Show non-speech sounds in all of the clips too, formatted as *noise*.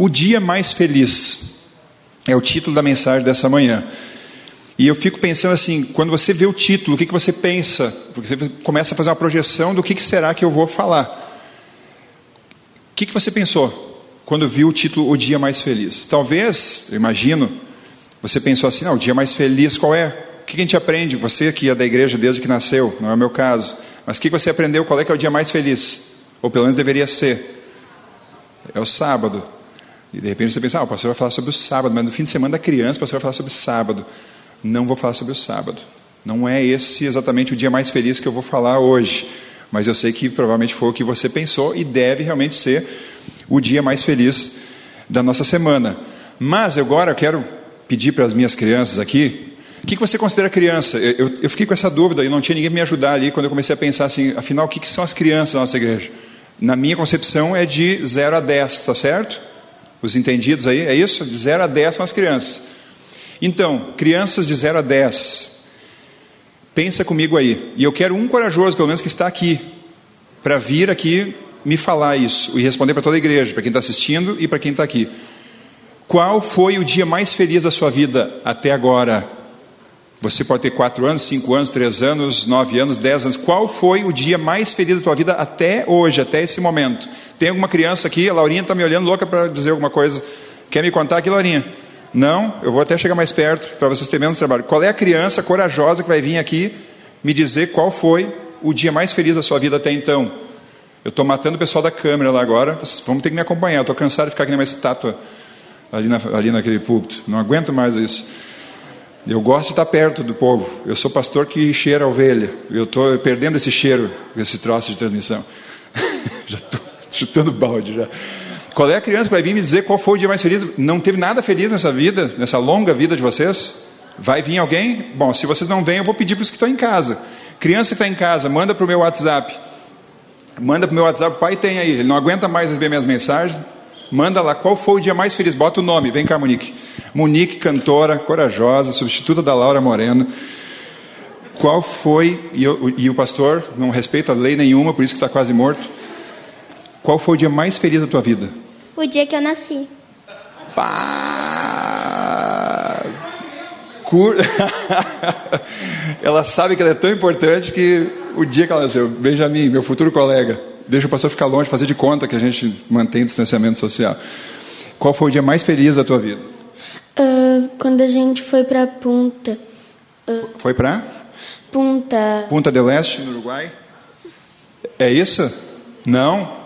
O dia mais feliz é o título da mensagem dessa manhã. E eu fico pensando assim, quando você vê o título, o que, que você pensa? Você começa a fazer uma projeção do que, que será que eu vou falar. O que, que você pensou quando viu o título O Dia Mais Feliz? Talvez, eu imagino, você pensou assim, não, o dia mais feliz qual é? O que a gente aprende? Você que é da igreja desde que nasceu, não é o meu caso. Mas o que você aprendeu? Qual é que é o dia mais feliz? Ou pelo menos deveria ser. É o sábado. E de repente você pensa, ah, o pastor vai falar sobre o sábado, mas no fim de semana da criança o pastor vai falar sobre sábado não vou falar sobre o sábado. Não é esse exatamente o dia mais feliz que eu vou falar hoje, mas eu sei que provavelmente foi o que você pensou e deve realmente ser o dia mais feliz da nossa semana. Mas agora eu quero pedir para as minhas crianças aqui, o que, você considera criança? Eu, eu, eu, fiquei com essa dúvida e não tinha ninguém me ajudar ali quando eu comecei a pensar assim, afinal, o que, que são as crianças da nossa igreja? Na minha concepção é de 0 a 10, tá certo? Os entendidos aí, é isso? De 0 a 10 são as crianças. Então, crianças de 0 a 10, pensa comigo aí. E eu quero um corajoso, pelo menos que está aqui, para vir aqui me falar isso e responder para toda a igreja, para quem está assistindo e para quem está aqui. Qual foi o dia mais feliz da sua vida até agora? Você pode ter quatro anos, cinco anos, três anos, nove anos, dez anos. Qual foi o dia mais feliz da tua vida até hoje, até esse momento? Tem alguma criança aqui? A Laurinha está me olhando louca para dizer alguma coisa. Quer me contar aqui, Laurinha? Não, eu vou até chegar mais perto para vocês terem menos trabalho. Qual é a criança corajosa que vai vir aqui me dizer qual foi o dia mais feliz da sua vida até então? Eu estou matando o pessoal da câmera lá agora, vocês vão ter que me acompanhar. Estou cansado de ficar aqui numa estátua ali, na, ali naquele púlpito. Não aguento mais isso. Eu gosto de estar perto do povo. Eu sou pastor que cheira a ovelha. Eu estou perdendo esse cheiro, esse troço de transmissão. *laughs* já estou chutando balde já. Qual é a criança que vai vir me dizer qual foi o dia mais feliz? Não teve nada feliz nessa vida, nessa longa vida de vocês? Vai vir alguém? Bom, se vocês não vêm, eu vou pedir para os que estão em casa. Criança que está em casa, manda para o meu WhatsApp. Manda para o meu WhatsApp, o pai tem aí, ele não aguenta mais receber minhas mensagens. Manda lá, qual foi o dia mais feliz? Bota o nome, vem cá, Monique. Monique, cantora, corajosa, substituta da Laura Moreno. Qual foi, e, eu, e o pastor não respeita lei nenhuma, por isso que está quase morto. Qual foi o dia mais feliz da tua vida? O dia que eu nasci. Pá! Cur... *laughs* ela sabe que ela é tão importante que o dia que ela nasceu, Benjamin, meu futuro colega, deixa o pastor ficar longe, fazer de conta que a gente mantém distanciamento social. Qual foi o dia mais feliz da tua vida? Uh, quando a gente foi para Punta. Uh, foi para? Punta. Punta del Este, no Uruguai? É isso? Não?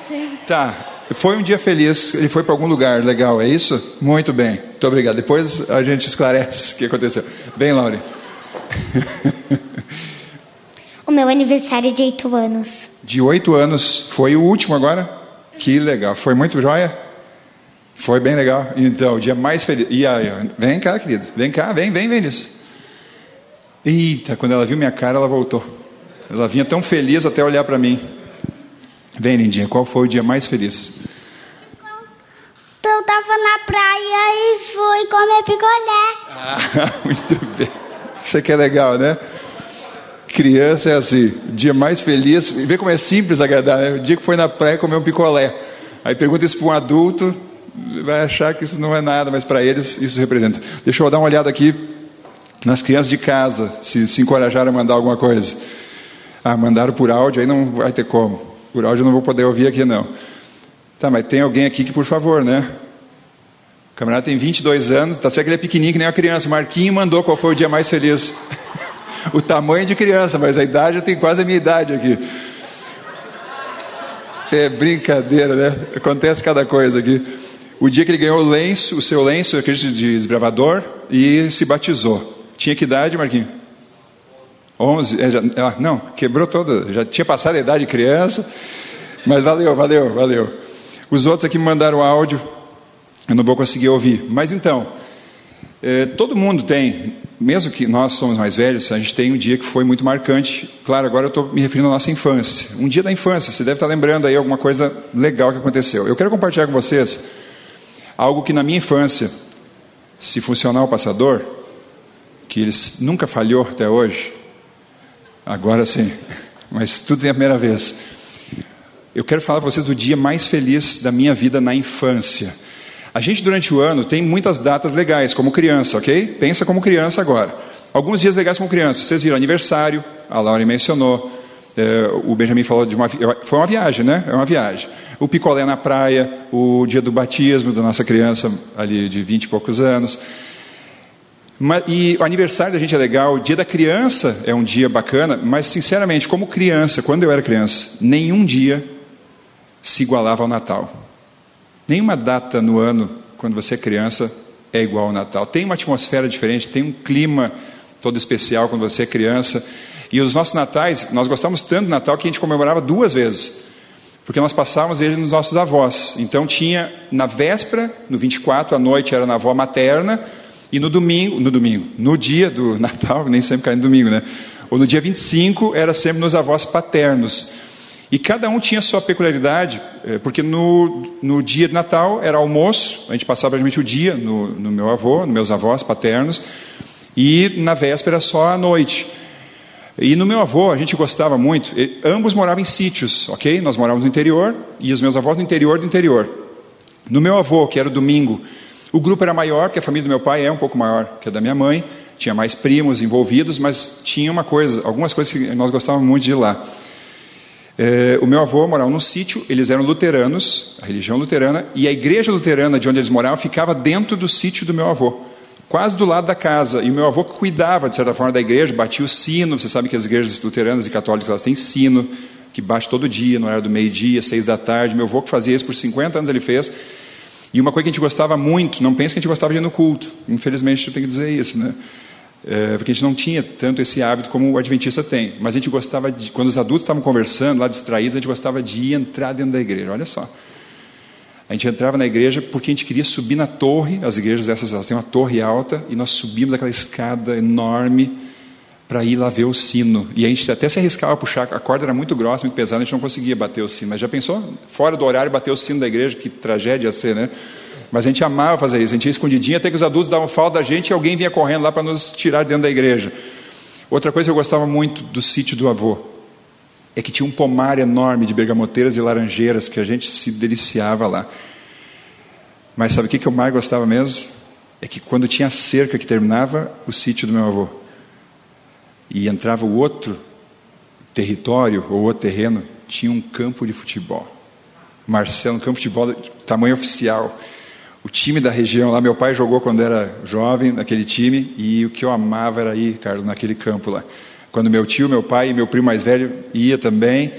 sei. Tá. Foi um dia feliz, ele foi para algum lugar legal, é isso? Muito bem, muito obrigado. Depois a gente esclarece o que aconteceu. Bem, Laure. *laughs* o meu aniversário de oito anos. De oito anos, foi o último agora? Que legal, foi muito joia? Foi bem legal. Então, o dia mais feliz. E aí, vem cá, querido, vem cá, vem, vem, vem nisso. Eita, quando ela viu minha cara, ela voltou. Ela vinha tão feliz até olhar para mim. Vem, Lindinha, qual foi o dia mais feliz? Eu estava na praia e fui comer picolé. Ah, *laughs* muito bem. Isso aqui é legal, né? Criança é assim, dia mais feliz, vê como é simples agradar, né? O dia que foi na praia comer um picolé. Aí pergunta isso para um adulto, vai achar que isso não é nada, mas para eles isso representa. Deixa eu dar uma olhada aqui nas crianças de casa, se se encorajaram a mandar alguma coisa. Ah, mandaram por áudio, aí não vai ter como. Por áudio eu não vou poder ouvir aqui, não. Tá, mas tem alguém aqui que, por favor, né? O camarada tem 22 anos, tá certo que ele é pequenininho que nem uma criança. Marquinho mandou qual foi o dia mais feliz. *laughs* o tamanho de criança, mas a idade eu tenho quase a minha idade aqui. É brincadeira, né? Acontece cada coisa aqui. O dia que ele ganhou o lenço, o seu lenço, acredito, de desbravador, e se batizou. Tinha que idade, Marquinho? 11, é, já, ah, não, quebrou toda, já tinha passado a idade de criança, mas valeu, valeu, valeu. Os outros aqui me mandaram áudio, eu não vou conseguir ouvir. Mas então, é, todo mundo tem, mesmo que nós somos mais velhos, a gente tem um dia que foi muito marcante. Claro, agora eu estou me referindo à nossa infância. Um dia da infância, você deve estar lembrando aí alguma coisa legal que aconteceu. Eu quero compartilhar com vocês algo que na minha infância, se funcionar o passador, que eles nunca falhou até hoje, Agora sim, *laughs* mas tudo tem a primeira vez. eu quero falar para vocês do dia mais feliz da minha vida na infância. A gente, durante o ano, tem muitas datas legais, como criança, ok? Pensa como criança agora. Alguns dias legais como criança. Vocês viram aniversário, a Laura mencionou. É, o Benjamin falou de uma. Foi uma viagem, né? É uma viagem. O picolé na praia, o dia do batismo da nossa criança, ali de 20 e poucos anos. E o aniversário da gente é legal, o dia da criança é um dia bacana, mas sinceramente, como criança, quando eu era criança, nenhum dia se igualava ao Natal. Nenhuma data no ano, quando você é criança, é igual ao Natal. Tem uma atmosfera diferente, tem um clima todo especial quando você é criança. E os nossos natais, nós gostávamos tanto do Natal que a gente comemorava duas vezes. Porque nós passávamos ele nos nossos avós. Então tinha na véspera, no 24 à noite era na avó materna, e no domingo, no domingo, no dia do *laughs* Natal, nem sempre cai no domingo, né? Ou no dia 25 era sempre nos avós paternos. E cada um tinha sua peculiaridade, eh, porque no, no dia de Natal era almoço, a gente passava praticamente o dia no, no meu avô, nos meus avós paternos, e na véspera só à noite. E no meu avô, a gente gostava muito, ambos moravam em sítios, ok? Nós morávamos no interior, e os meus avós no interior do interior. No meu avô, que era o domingo, o grupo era maior, porque a família do meu pai é um pouco maior que a da minha mãe, tinha mais primos envolvidos, mas tinha uma coisa, algumas coisas que nós gostávamos muito de ir lá. É, o meu avô morava num sítio, eles eram luteranos, a religião luterana, e a igreja luterana de onde eles moravam ficava dentro do sítio do meu avô, quase do lado da casa. E o meu avô cuidava, de certa forma, da igreja, batia o sino. Você sabe que as igrejas luteranas e católicas elas têm sino, que bate todo dia, no horário do meio-dia, seis da tarde. Meu avô que fazia isso por 50 anos ele fez. E uma coisa que a gente gostava muito, não pense que a gente gostava de ir no culto, infelizmente eu tenho que dizer isso, né? É, porque a gente não tinha tanto esse hábito como o adventista tem. Mas a gente gostava de, quando os adultos estavam conversando, lá distraídos, a gente gostava de ir entrar dentro da igreja. Olha só. A gente entrava na igreja porque a gente queria subir na torre, as igrejas dessas elas têm uma torre alta, e nós subimos aquela escada enorme para ir lá ver o sino. E a gente até se arriscava a puxar, a corda era muito grossa, muito pesada, a gente não conseguia bater o sino. Mas já pensou? Fora do horário, bater o sino da igreja, que tragédia ia ser, né? Mas a gente amava fazer isso, a gente ia escondidinho até que os adultos davam falta da gente e alguém vinha correndo lá para nos tirar dentro da igreja. Outra coisa que eu gostava muito do sítio do avô é que tinha um pomar enorme de bergamoteiras e laranjeiras que a gente se deliciava lá. Mas sabe o que eu mais gostava mesmo? É que quando tinha a cerca que terminava o sítio do meu avô e entrava o outro território ou outro terreno, tinha um campo de futebol. Marcelo, um campo de futebol tamanho oficial o time da região lá, meu pai jogou quando era jovem naquele time e o que eu amava era ir, Carlos, naquele campo lá. Quando meu tio, meu pai e meu primo mais velho ia também,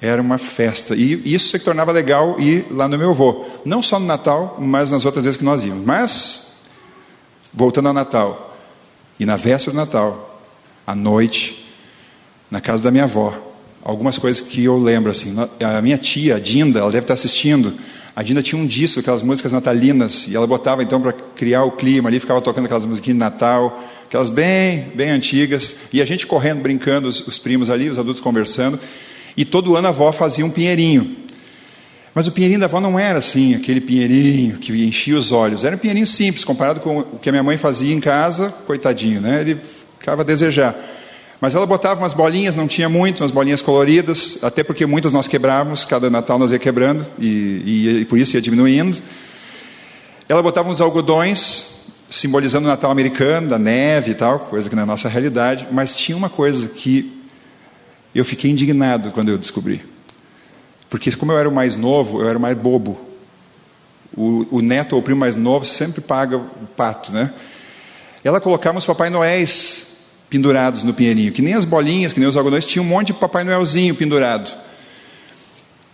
era uma festa. E isso se tornava legal ir lá no meu avô. Não só no Natal, mas nas outras vezes que nós íamos. Mas, voltando ao Natal, e na véspera do Natal, à noite, na casa da minha avó, algumas coisas que eu lembro assim. A minha tia, a Dinda, ela deve estar assistindo a Dina tinha um disco, aquelas músicas natalinas, e ela botava então para criar o clima ali, ficava tocando aquelas musiquinhas de Natal, aquelas bem, bem antigas, e a gente correndo, brincando, os, os primos ali, os adultos conversando, e todo ano a avó fazia um pinheirinho. Mas o pinheirinho da avó não era assim, aquele pinheirinho que enchia os olhos, era um pinheirinho simples, comparado com o que a minha mãe fazia em casa, coitadinho, né? ele ficava a desejar. Mas ela botava umas bolinhas, não tinha muito, umas bolinhas coloridas, até porque muitas nós quebrávamos, cada Natal nós ia quebrando, e, e, e por isso ia diminuindo. Ela botava uns algodões, simbolizando o Natal americano, da neve e tal, coisa que não é a nossa realidade, mas tinha uma coisa que eu fiquei indignado quando eu descobri. Porque como eu era o mais novo, eu era o mais bobo. O, o neto ou o primo mais novo sempre paga o pato, né? Ela colocava os Papai Noéis pendurados no pinheirinho, que nem as bolinhas, que nem os algodões, tinha um monte de Papai Noelzinho pendurado.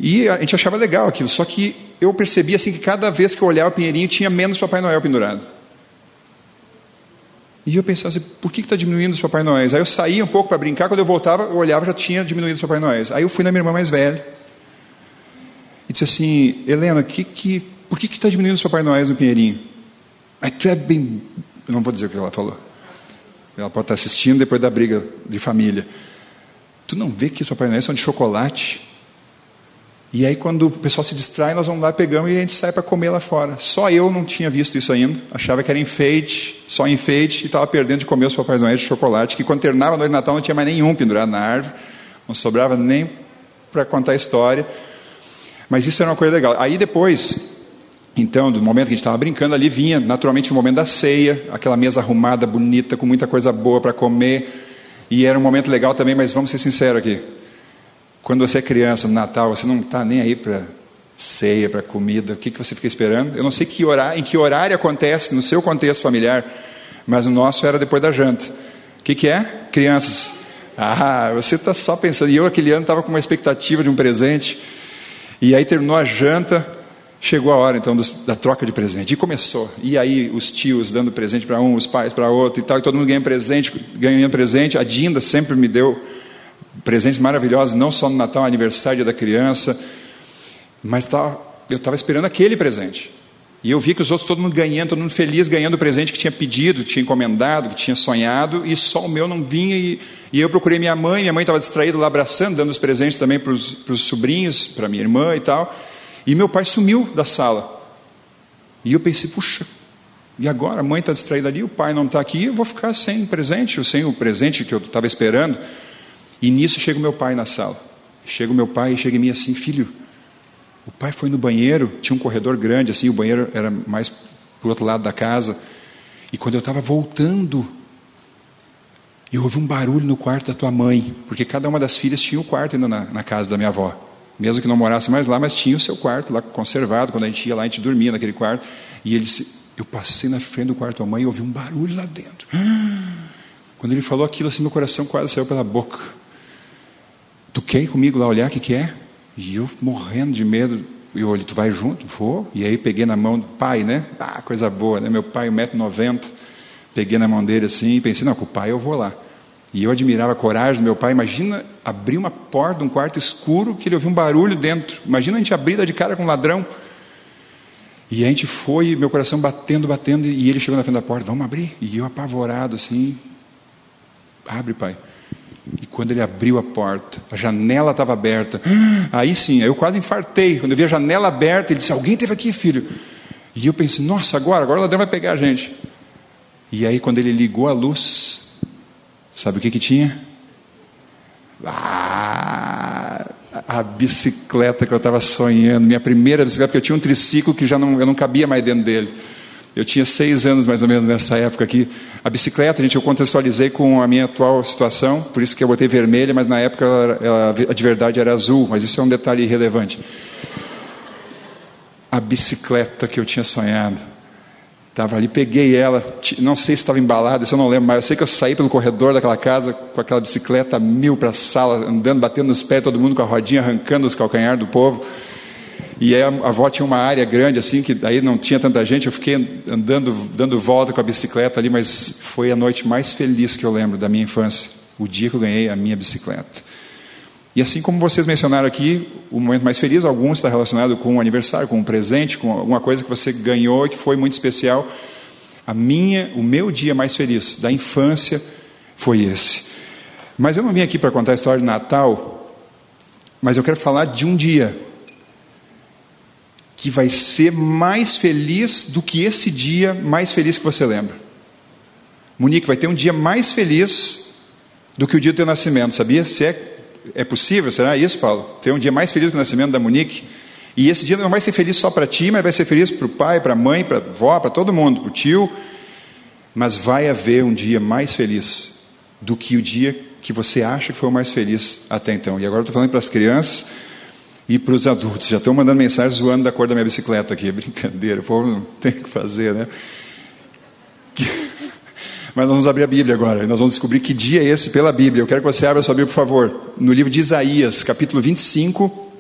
E a gente achava legal aquilo, só que eu percebia assim que cada vez que eu olhava o pinheirinho tinha menos Papai Noel pendurado. E eu pensava assim, por que está diminuindo os Papai Noéis? Aí eu saía um pouco para brincar, quando eu voltava, eu olhava já tinha diminuído os Papai Noéis. Aí eu fui na minha irmã mais velha e disse assim, Helena, que, que, por que está diminuindo os Papai Noéis no pinheirinho? Aí tu é bem. Eu não vou dizer o que ela falou. Ela pode estar assistindo depois da briga de família. Tu não vê que os Papai Noel são de chocolate? E aí, quando o pessoal se distrai, nós vamos lá, pegamos e a gente sai para comer lá fora. Só eu não tinha visto isso ainda. Achava que era enfeite, só enfeite, e estava perdendo de comer os Papai Noel de chocolate, que quando terminava a noite de Natal não tinha mais nenhum pendurado na árvore, não sobrava nem para contar a história. Mas isso era uma coisa legal. Aí depois, então, do momento que a gente estava brincando ali, vinha naturalmente o momento da ceia, aquela mesa arrumada, bonita, com muita coisa boa para comer. E era um momento legal também, mas vamos ser sinceros aqui. Quando você é criança, no Natal, você não está nem aí para ceia, para comida, o que, que você fica esperando? Eu não sei que horário, em que horário acontece no seu contexto familiar, mas o nosso era depois da janta. O que, que é? Crianças. Ah, você está só pensando. E eu, aquele ano, estava com uma expectativa de um presente. E aí terminou a janta, chegou a hora então dos, da troca de presente. E começou. E aí os tios dando presente para um, os pais para outro e tal. E todo mundo ganhando presente, ganhando presente. A Dinda sempre me deu presentes maravilhosos, não só no Natal, aniversário da criança. Mas tá, eu estava esperando aquele presente. E eu vi que os outros, todo mundo ganhando, todo mundo feliz, ganhando o presente que tinha pedido, que tinha encomendado, que tinha sonhado, e só o meu não vinha. E, e eu procurei minha mãe, minha mãe estava distraída lá abraçando, dando os presentes também para os sobrinhos, para minha irmã e tal. E meu pai sumiu da sala. E eu pensei, puxa, e agora? A mãe está distraída ali, o pai não está aqui, eu vou ficar sem presente, sem o presente que eu estava esperando. E nisso chega o meu pai na sala. Chega o meu pai e chega em mim assim, filho, o pai foi no banheiro, tinha um corredor grande, assim, o banheiro era mais para outro lado da casa. E quando eu estava voltando, eu ouvi um barulho no quarto da tua mãe, porque cada uma das filhas tinha um quarto ainda na, na casa da minha avó. Mesmo que não morasse mais lá, mas tinha o seu quarto lá conservado. Quando a gente ia lá, a gente dormia naquele quarto. E ele disse: Eu passei na frente do quarto da mãe e ouvi um barulho lá dentro. *gasps* Quando ele falou aquilo, assim, meu coração quase saiu pela boca. Tu quer ir comigo lá olhar o que, que é? E eu morrendo de medo, eu olhei, tu vai junto? Vou. E aí peguei na mão do pai, né? Ah, coisa boa, né? Meu pai, 1,90m. Peguei na mão dele assim e pensei, não, com o pai eu vou lá. E eu admirava a coragem do meu pai. Imagina abrir uma porta um quarto escuro que ele ouviu um barulho dentro. Imagina a gente abrir de cara com um ladrão. E a gente foi, meu coração batendo, batendo, e ele chegou na frente da porta, vamos abrir. E eu apavorado assim, abre, pai. E quando ele abriu a porta, a janela estava aberta. *gasps* Aí sim, eu quase infartei. Quando eu vi a janela aberta, ele disse: Alguém teve aqui, filho. E eu pensei: Nossa, agora, agora o ladrão vai pegar a gente. E aí, quando ele ligou a luz, sabe o que que tinha? Ah, a bicicleta que eu estava sonhando, minha primeira bicicleta, porque eu tinha um triciclo que já não, eu não cabia mais dentro dele. Eu tinha seis anos mais ou menos nessa época aqui. A bicicleta, gente, eu contextualizei com a minha atual situação, por isso que eu botei vermelha, mas na época ela, ela, a de verdade era azul, mas isso é um detalhe irrelevante. A bicicleta que eu tinha sonhado. Estava ali, peguei ela, não sei se estava embalada, isso eu não lembro, mas eu sei que eu saí pelo corredor daquela casa com aquela bicicleta mil para a sala, andando, batendo nos pés, todo mundo com a rodinha arrancando os calcanhares do povo. E aí a avó tinha uma área grande assim, que aí não tinha tanta gente, eu fiquei andando, dando volta com a bicicleta ali, mas foi a noite mais feliz que eu lembro da minha infância, o dia que eu ganhei a minha bicicleta. E assim como vocês mencionaram aqui, o momento mais feliz, alguns está relacionado com um aniversário, com um presente, com alguma coisa que você ganhou e que foi muito especial. A minha, o meu dia mais feliz da infância foi esse. Mas eu não vim aqui para contar a história de Natal, mas eu quero falar de um dia que vai ser mais feliz do que esse dia mais feliz que você lembra. Monique vai ter um dia mais feliz do que o dia do teu nascimento, sabia? Se é, é possível, será isso, Paulo? Ter um dia mais feliz do que o nascimento da Monique? E esse dia não vai ser feliz só para ti, mas vai ser feliz para o pai, para a mãe, para a avó, para todo mundo, para o tio. Mas vai haver um dia mais feliz do que o dia que você acha que foi o mais feliz até então. E agora eu estou falando para as crianças e para os adultos. Já estão mandando mensagem zoando da cor da minha bicicleta aqui. Brincadeira, o povo não tem o que fazer, né? *laughs* Mas nós vamos abrir a Bíblia agora. Nós vamos descobrir que dia é esse pela Bíblia. Eu quero que você abra sua Bíblia, por favor. No livro de Isaías, capítulo 25.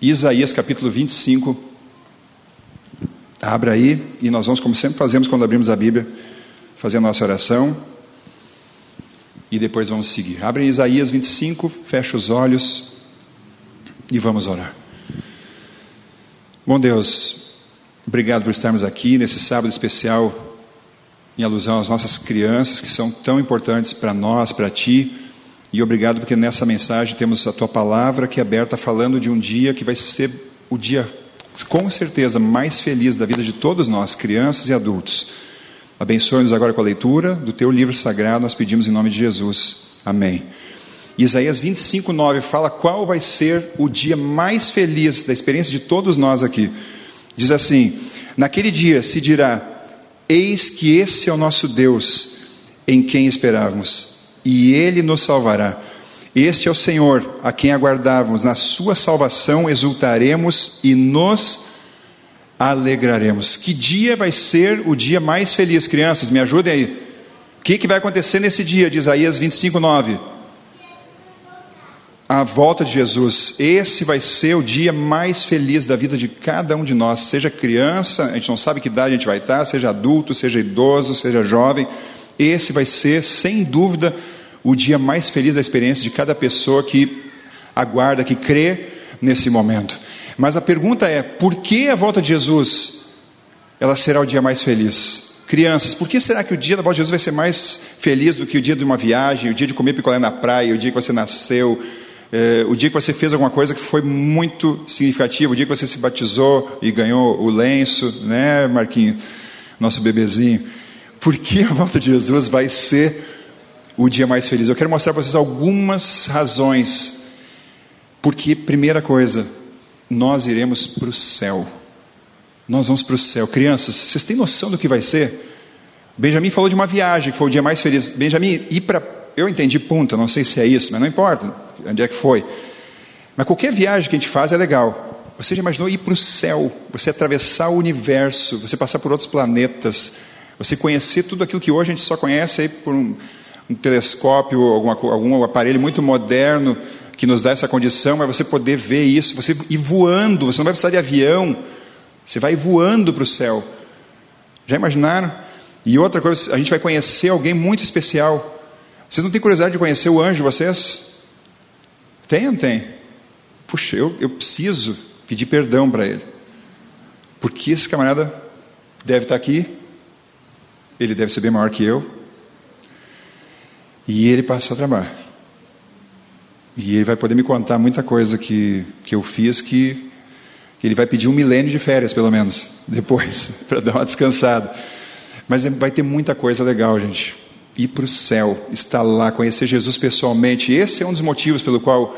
Isaías, capítulo 25. Abra aí e nós vamos, como sempre fazemos quando abrimos a Bíblia, fazer a nossa oração e depois vamos seguir. Abre Isaías 25, fecha os olhos e vamos orar. Bom Deus, obrigado por estarmos aqui nesse sábado especial em alusão às nossas crianças que são tão importantes para nós, para ti. E obrigado porque nessa mensagem temos a tua palavra que é aberta falando de um dia que vai ser o dia com certeza mais feliz da vida de todos nós, crianças e adultos. Abençoe-nos agora com a leitura do teu livro sagrado, nós pedimos em nome de Jesus. Amém. Isaías 25, 9 fala qual vai ser o dia mais feliz da experiência de todos nós aqui. Diz assim: Naquele dia se dirá: Eis que esse é o nosso Deus, em quem esperávamos, e ele nos salvará. Este é o Senhor, a quem aguardávamos, na sua salvação exultaremos e nos alegraremos. Que dia vai ser o dia mais feliz, crianças? Me ajudem aí. O que, que vai acontecer nesse dia de Isaías 25, 9? A volta de Jesus. Esse vai ser o dia mais feliz da vida de cada um de nós. Seja criança, a gente não sabe que idade a gente vai estar, seja adulto, seja idoso, seja jovem. Esse vai ser, sem dúvida, o dia mais feliz da experiência de cada pessoa que aguarda, que crê nesse momento. Mas a pergunta é: por que a volta de Jesus ela será o dia mais feliz? Crianças, por que será que o dia da volta de Jesus vai ser mais feliz do que o dia de uma viagem, o dia de comer picolé na praia, o dia que você nasceu, eh, o dia que você fez alguma coisa que foi muito significativa, o dia que você se batizou e ganhou o lenço, né, Marquinho, nosso bebezinho? Por que a volta de Jesus vai ser o dia mais feliz? Eu quero mostrar para vocês algumas razões. Porque, primeira coisa, nós iremos para o céu. Nós vamos para o céu. Crianças, vocês têm noção do que vai ser? Benjamin falou de uma viagem, que foi o dia mais feliz. Benjamin, ir para. Eu entendi punta, não sei se é isso, mas não importa onde é que foi. Mas qualquer viagem que a gente faz é legal. Você já imaginou ir para o céu, você atravessar o universo, você passar por outros planetas, você conhecer tudo aquilo que hoje a gente só conhece aí por um, um telescópio, alguma, algum aparelho muito moderno, que nos dá essa condição, é você poder ver isso, você ir voando, você não vai precisar de avião, você vai voando para o céu. Já imaginaram? E outra coisa, a gente vai conhecer alguém muito especial. Vocês não têm curiosidade de conhecer o anjo, vocês? Tem ou não tem? Puxa, eu, eu preciso pedir perdão para ele. Porque esse camarada deve estar aqui, ele deve ser bem maior que eu, e ele passa a trabalho. E ele vai poder me contar muita coisa que, que eu fiz que, que ele vai pedir um milênio de férias, pelo menos, *laughs* depois, *laughs* para dar uma descansada. Mas vai ter muita coisa legal, gente. Ir para o céu, estar lá, conhecer Jesus pessoalmente. Esse é um dos motivos pelo qual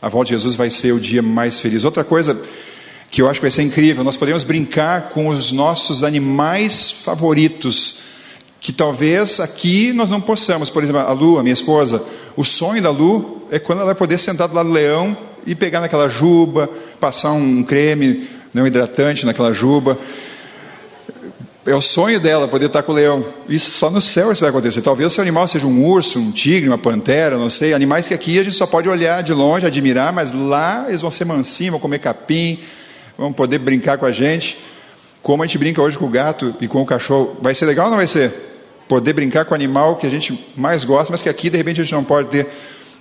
a volta de Jesus vai ser o dia mais feliz. Outra coisa que eu acho que vai ser incrível, nós podemos brincar com os nossos animais favoritos, que talvez aqui nós não possamos. Por exemplo, a Lu, a minha esposa, o sonho da Lu é quando ela vai poder sentar do lado do leão e pegar naquela juba, passar um creme, né, um hidratante naquela juba. É o sonho dela poder estar com o leão. Isso só no céu isso vai acontecer. Talvez seu animal seja um urso, um tigre, uma pantera, não sei. Animais que aqui a gente só pode olhar de longe, admirar, mas lá eles vão ser mansinhos, vão comer capim, vão poder brincar com a gente. Como a gente brinca hoje com o gato e com o cachorro. Vai ser legal ou não vai ser? poder brincar com o animal que a gente mais gosta, mas que aqui de repente a gente não pode ter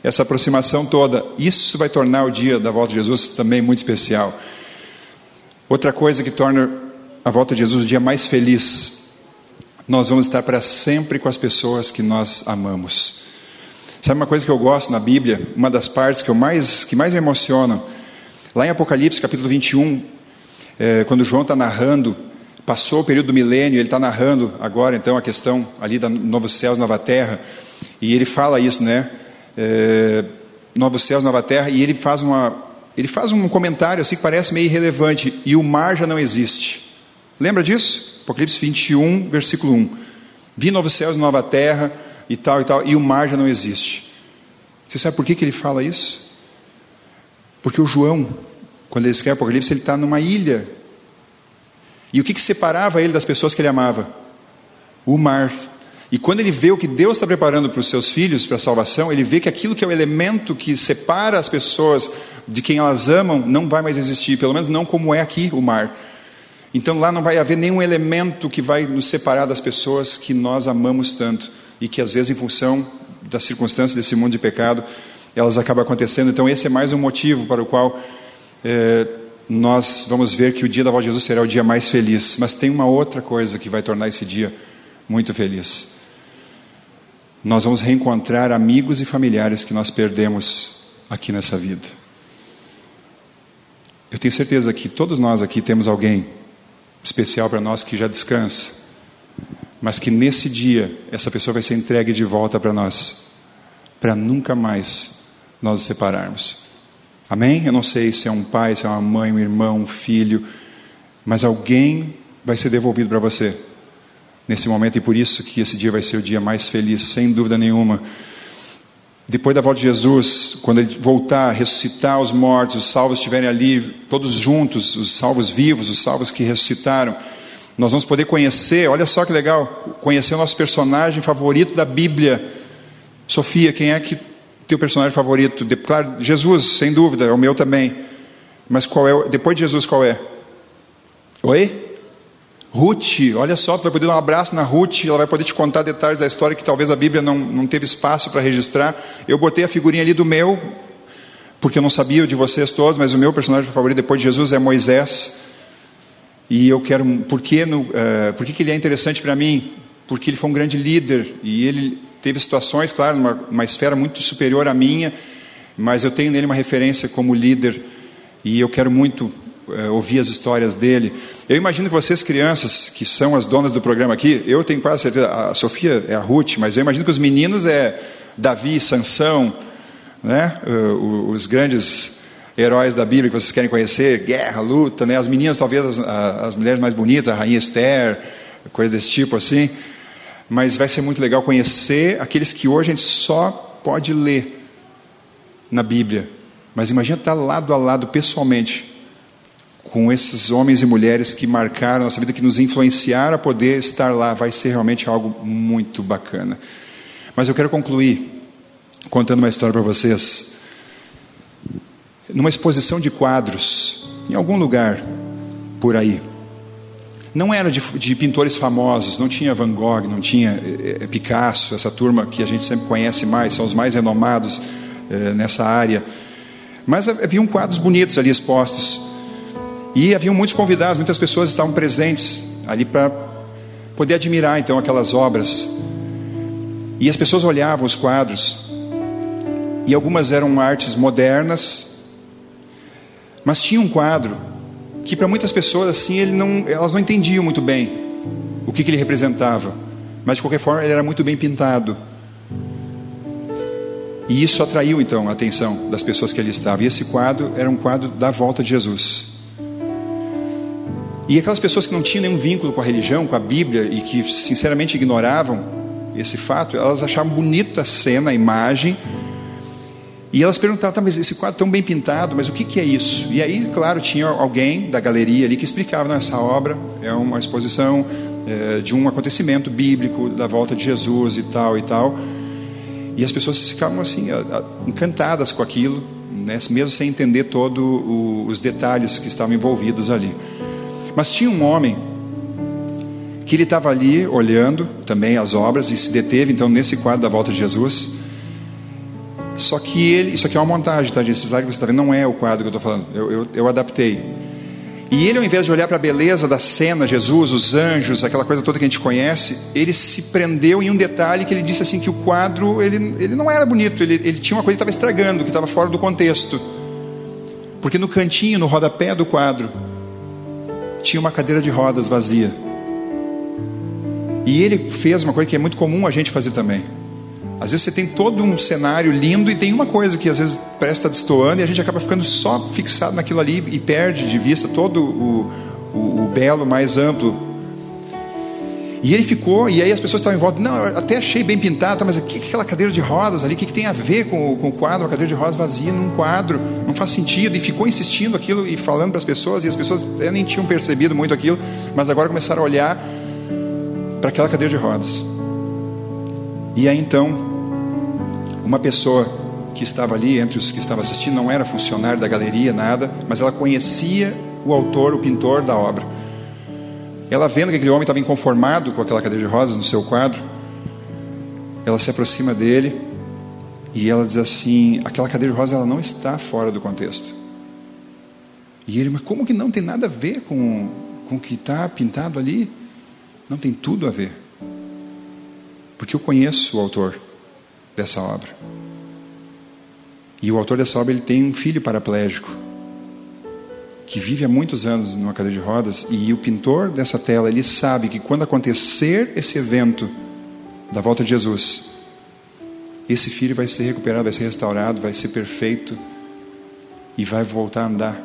essa aproximação toda. Isso vai tornar o dia da volta de Jesus também muito especial. Outra coisa que torna a volta de Jesus o dia mais feliz, nós vamos estar para sempre com as pessoas que nós amamos. Sabe uma coisa que eu gosto na Bíblia? Uma das partes que eu mais que mais me emocionam, lá em Apocalipse capítulo 21, é, quando João está narrando Passou o período do milênio, ele está narrando agora então a questão ali da novos céus, nova terra, e ele fala isso, né? É, novos céus, nova terra, e ele faz uma, ele faz um comentário assim que parece meio irrelevante, e o mar já não existe. Lembra disso? Apocalipse 21, versículo 1. Vi novos céus, nova terra, e tal e tal, e o mar já não existe. Você sabe por que, que ele fala isso? Porque o João, quando ele escreve Apocalipse, ele está numa ilha e o que, que separava ele das pessoas que ele amava? O mar. E quando ele vê o que Deus está preparando para os seus filhos, para a salvação, ele vê que aquilo que é o elemento que separa as pessoas de quem elas amam não vai mais existir, pelo menos não como é aqui o mar. Então lá não vai haver nenhum elemento que vai nos separar das pessoas que nós amamos tanto e que às vezes em função das circunstâncias desse mundo de pecado elas acabam acontecendo. Então esse é mais um motivo para o qual é, nós vamos ver que o dia da volta de Jesus será o dia mais feliz. Mas tem uma outra coisa que vai tornar esse dia muito feliz. Nós vamos reencontrar amigos e familiares que nós perdemos aqui nessa vida. Eu tenho certeza que todos nós aqui temos alguém especial para nós que já descansa, mas que nesse dia essa pessoa vai ser entregue de volta para nós, para nunca mais nós nos separarmos. Amém? Eu não sei se é um pai, se é uma mãe, um irmão, um filho, mas alguém vai ser devolvido para você nesse momento e por isso que esse dia vai ser o dia mais feliz, sem dúvida nenhuma. Depois da volta de Jesus, quando ele voltar, ressuscitar os mortos, os salvos estiverem ali, todos juntos, os salvos vivos, os salvos que ressuscitaram, nós vamos poder conhecer, olha só que legal, conhecer o nosso personagem favorito da Bíblia. Sofia, quem é que teu personagem favorito? De, claro, Jesus, sem dúvida, é o meu também. Mas qual é? Depois de Jesus, qual é? Oi? Ruth, olha só, tu vai poder dar um abraço na Ruth, ela vai poder te contar detalhes da história que talvez a Bíblia não, não teve espaço para registrar. Eu botei a figurinha ali do meu, porque eu não sabia de vocês todos, mas o meu personagem favorito depois de Jesus é Moisés. E eu quero, por que, no, uh, por que, que ele é interessante para mim? Porque ele foi um grande líder e ele teve situações, claro, numa, numa esfera muito superior à minha, mas eu tenho nele uma referência como líder e eu quero muito é, ouvir as histórias dele. Eu imagino que vocês, crianças, que são as donas do programa aqui, eu tenho quase certeza, a Sofia é a Ruth, mas eu imagino que os meninos é Davi, Sansão, né? os grandes heróis da Bíblia que vocês querem conhecer, guerra, luta, né? as meninas talvez as, as mulheres mais bonitas, a Rainha Esther, coisas desse tipo assim. Mas vai ser muito legal conhecer aqueles que hoje a gente só pode ler na Bíblia. Mas imagina estar lado a lado pessoalmente com esses homens e mulheres que marcaram a nossa vida, que nos influenciaram a poder estar lá. Vai ser realmente algo muito bacana. Mas eu quero concluir contando uma história para vocês. Numa exposição de quadros, em algum lugar por aí. Não era de, de pintores famosos, não tinha Van Gogh, não tinha é, Picasso, essa turma que a gente sempre conhece mais, são os mais renomados é, nessa área. Mas haviam quadros bonitos ali expostos. E haviam muitos convidados, muitas pessoas estavam presentes ali para poder admirar então aquelas obras. E as pessoas olhavam os quadros, e algumas eram artes modernas, mas tinha um quadro que para muitas pessoas assim não, elas não entendiam muito bem o que, que ele representava, mas de qualquer forma ele era muito bem pintado. E isso atraiu então a atenção das pessoas que ali estavam. E esse quadro era um quadro da volta de Jesus. E aquelas pessoas que não tinham nenhum vínculo com a religião, com a Bíblia, e que sinceramente ignoravam esse fato, elas achavam bonita a cena, a imagem, e elas perguntavam, tá, mas esse quadro tão bem pintado, mas o que, que é isso? E aí, claro, tinha alguém da galeria ali que explicava, não, essa obra é uma exposição é, de um acontecimento bíblico, da volta de Jesus e tal e tal. E as pessoas ficavam assim, encantadas com aquilo, né, mesmo sem entender todos os detalhes que estavam envolvidos ali. Mas tinha um homem que ele estava ali olhando também as obras e se deteve então nesse quadro da volta de Jesus. Só que ele, isso aqui é uma montagem, tá? Esse slide que você está vendo não é o quadro que eu estou falando, eu, eu, eu adaptei. E ele, ao invés de olhar para a beleza da cena, Jesus, os anjos, aquela coisa toda que a gente conhece, ele se prendeu em um detalhe que ele disse assim que o quadro ele, ele não era bonito, ele, ele tinha uma coisa que estava estragando, que estava fora do contexto. Porque no cantinho, no rodapé do quadro, tinha uma cadeira de rodas vazia. E ele fez uma coisa que é muito comum a gente fazer também. Às vezes você tem todo um cenário lindo e tem uma coisa que às vezes parece estar destoando e a gente acaba ficando só fixado naquilo ali e perde de vista todo o, o, o belo mais amplo e ele ficou, e aí as pessoas estavam em volta, não, eu até achei bem pintado, mas o que é aquela cadeira de rodas ali? O que, que tem a ver com, com o quadro? Uma cadeira de rodas vazia num quadro, não faz sentido. E ficou insistindo aquilo e falando para as pessoas, e as pessoas até nem tinham percebido muito aquilo, mas agora começaram a olhar para aquela cadeira de rodas. E aí então, uma pessoa que estava ali, entre os que estavam assistindo, não era funcionário da galeria, nada, mas ela conhecia o autor, o pintor da obra. Ela vendo que aquele homem estava inconformado com aquela cadeira de rosas no seu quadro, ela se aproxima dele e ela diz assim: aquela cadeira de rosas ela não está fora do contexto. E ele, mas como que não tem nada a ver com, com o que está pintado ali? Não tem tudo a ver. Porque eu conheço o autor dessa obra. E o autor dessa obra ele tem um filho paraplégico que vive há muitos anos numa cadeira de rodas e o pintor dessa tela, ele sabe que quando acontecer esse evento da volta de Jesus, esse filho vai ser recuperado, vai ser restaurado, vai ser perfeito e vai voltar a andar.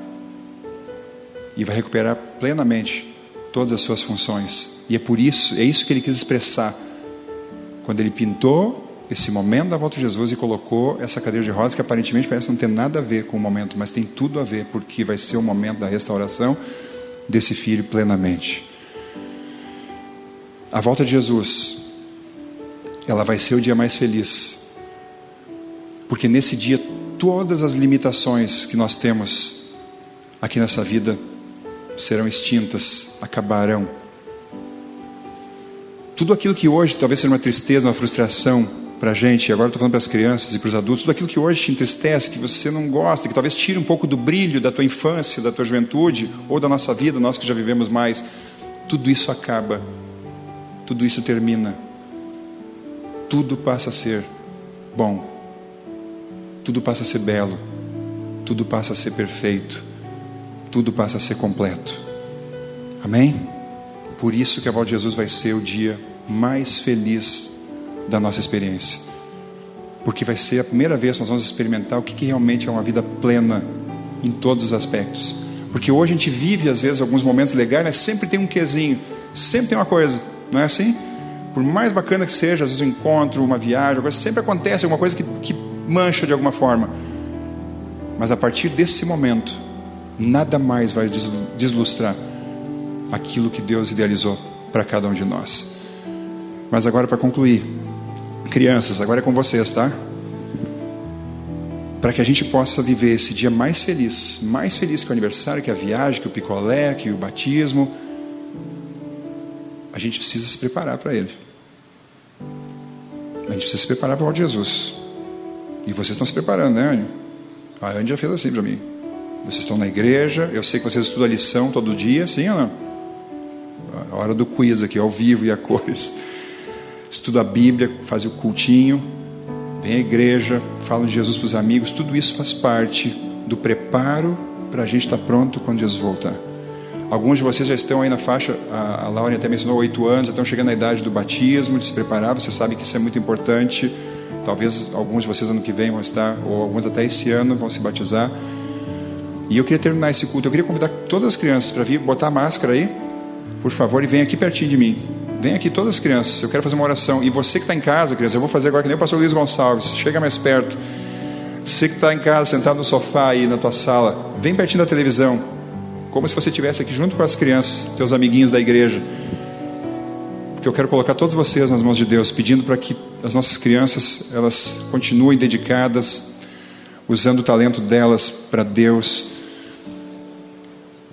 E vai recuperar plenamente todas as suas funções. E é por isso, é isso que ele quis expressar quando ele pintou esse momento da volta de Jesus e colocou essa cadeira de rodas que aparentemente parece não ter nada a ver com o momento, mas tem tudo a ver, porque vai ser o momento da restauração desse filho plenamente. A volta de Jesus, ela vai ser o dia mais feliz, porque nesse dia todas as limitações que nós temos aqui nessa vida serão extintas, acabarão. Tudo aquilo que hoje talvez seja uma tristeza, uma frustração para a gente, agora estou falando para as crianças e para os adultos, tudo aquilo que hoje te entristece, que você não gosta, que talvez tire um pouco do brilho da tua infância, da tua juventude ou da nossa vida, nós que já vivemos mais, tudo isso acaba tudo isso termina. Tudo passa a ser bom. Tudo passa a ser belo. Tudo passa a ser perfeito. Tudo passa a ser completo. Amém? Por isso que a volta de Jesus vai ser o dia mais feliz da nossa experiência. Porque vai ser a primeira vez que nós vamos experimentar o que, que realmente é uma vida plena em todos os aspectos. Porque hoje a gente vive, às vezes, alguns momentos legais, mas sempre tem um quesinho, sempre tem uma coisa. Não é assim? Por mais bacana que seja, às vezes um encontro, uma viagem, coisa, sempre acontece alguma coisa que, que mancha de alguma forma. Mas a partir desse momento, nada mais vai deslustrar aquilo que Deus idealizou para cada um de nós. Mas agora, para concluir, crianças, agora é com vocês, tá? Para que a gente possa viver esse dia mais feliz, mais feliz que o aniversário, que a viagem, que o picolé, que o batismo a gente precisa se preparar para Ele. A gente precisa se preparar para o Jesus. E vocês estão se preparando, né, Anny? A Anny já fez assim para mim. Vocês estão na igreja, eu sei que vocês estudam a lição todo dia, sim ou não? A hora do quiz aqui, ao vivo e a cores. Estuda a Bíblia, faz o cultinho, vem à igreja, fala de Jesus para os amigos, tudo isso faz parte do preparo para a gente estar pronto quando Jesus voltar. Alguns de vocês já estão aí na faixa, a, a Laura até mencionou oito anos, já estão chegando na idade do batismo, de se preparar. Você sabe que isso é muito importante. Talvez alguns de vocês ano que vem vão estar, ou alguns até esse ano vão se batizar. E eu queria terminar esse culto. Eu queria convidar todas as crianças para vir botar a máscara aí, por favor, e vem aqui pertinho de mim. Vem aqui todas as crianças. Eu quero fazer uma oração. E você que está em casa, criança, eu vou fazer agora que nem o pastor Luiz Gonçalves. Chega mais perto. Você que está em casa, sentado no sofá aí na tua sala, vem pertinho da televisão como se você estivesse aqui junto com as crianças, teus amiguinhos da igreja. Porque eu quero colocar todos vocês nas mãos de Deus, pedindo para que as nossas crianças elas continuem dedicadas, usando o talento delas para Deus,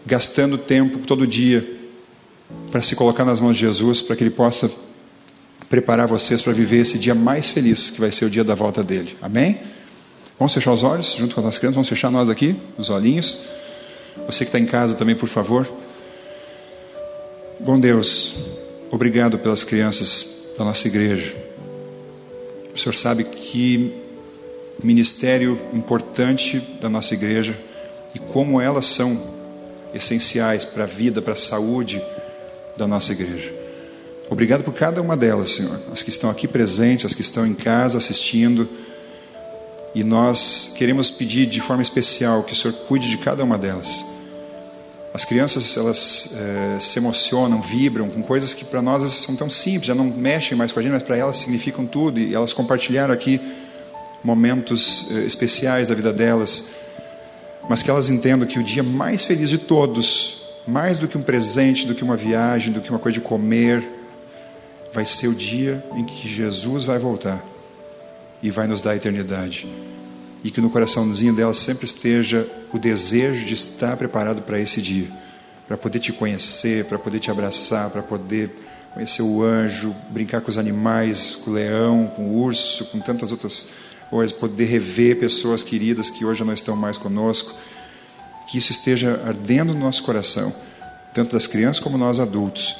gastando tempo todo dia para se colocar nas mãos de Jesus, para que Ele possa preparar vocês para viver esse dia mais feliz, que vai ser o dia da volta dele. Amém? Vamos fechar os olhos junto com as crianças, vamos fechar nós aqui, os olhinhos. Você que está em casa também, por favor. Bom Deus, obrigado pelas crianças da nossa igreja. O Senhor sabe que ministério importante da nossa igreja e como elas são essenciais para a vida, para a saúde da nossa igreja. Obrigado por cada uma delas, Senhor. As que estão aqui presentes, as que estão em casa assistindo. E nós queremos pedir de forma especial que o Senhor cuide de cada uma delas. As crianças elas é, se emocionam, vibram com coisas que para nós são tão simples, já não mexem mais com a gente, mas para elas significam tudo. E elas compartilharam aqui momentos é, especiais da vida delas, mas que elas entendam que o dia mais feliz de todos, mais do que um presente, do que uma viagem, do que uma coisa de comer, vai ser o dia em que Jesus vai voltar e vai nos dar a eternidade. E que no coraçãozinho dela sempre esteja o desejo de estar preparado para esse dia, para poder te conhecer, para poder te abraçar, para poder conhecer o anjo, brincar com os animais, com o leão, com o urso, com tantas outras coisas, poder rever pessoas queridas que hoje não estão mais conosco, que isso esteja ardendo no nosso coração, tanto das crianças como nós adultos,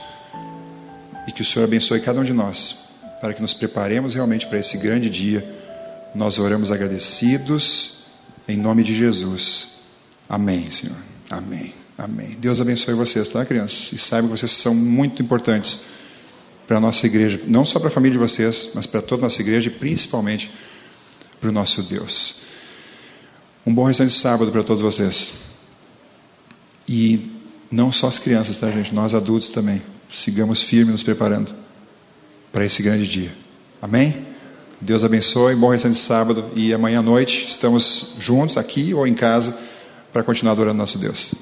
e que o Senhor abençoe cada um de nós, para que nos preparemos realmente para esse grande dia nós oramos agradecidos em nome de Jesus. Amém, Senhor. Amém. Amém. Deus abençoe vocês, tá, crianças? E saibam que vocês são muito importantes para a nossa igreja, não só para a família de vocês, mas para toda a nossa igreja e principalmente para o nosso Deus. Um bom restante de sábado para todos vocês. E não só as crianças, tá, gente? Nós adultos também. Sigamos firmes nos preparando para esse grande dia. Amém? Deus abençoe, bom restante de sábado e amanhã à noite estamos juntos aqui ou em casa para continuar adorando nosso Deus.